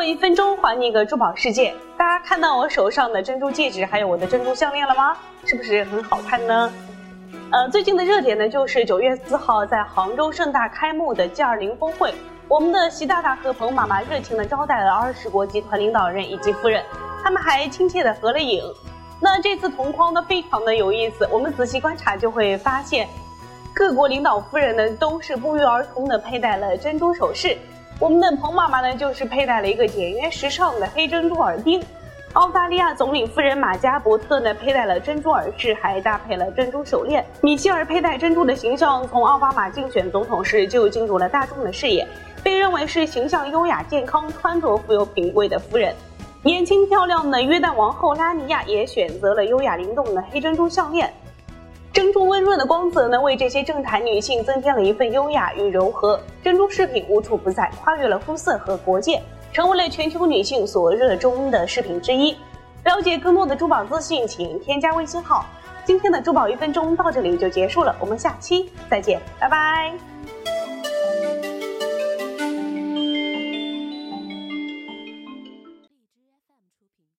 过一分钟，还你一个珠宝世界。大家看到我手上的珍珠戒指，还有我的珍珠项链了吗？是不是很好看呢？呃，最近的热点呢，就是九月四号在杭州盛大开幕的 G20 峰会，我们的习大大和彭妈妈热情的招待了二十国集团领导人以及夫人，他们还亲切的合了影。那这次同框呢，非常的有意思，我们仔细观察就会发现，各国领导夫人呢都是不约而同的佩戴了珍珠首饰。我们的彭妈妈呢，就是佩戴了一个简约时尚的黑珍珠耳钉；澳大利亚总理夫人玛加伯特呢，佩戴了珍珠耳饰，还搭配了珍珠手链。米歇尔佩戴珍珠的形象，从奥巴马竞选总统时就进入了大众的视野，被认为是形象优雅、健康、穿着富有品味的夫人。年轻漂亮的约旦王后拉尼亚也选择了优雅灵动的黑珍珠项链。珍珠温润的光泽呢，为这些政坛女性增添了一份优雅与柔和。珍珠饰品无处不在，跨越了肤色和国界，成为了全球女性所热衷的饰品之一。了解更多的珠宝资讯，请添加微信号。今天的珠宝一分钟到这里就结束了，我们下期再见，拜拜。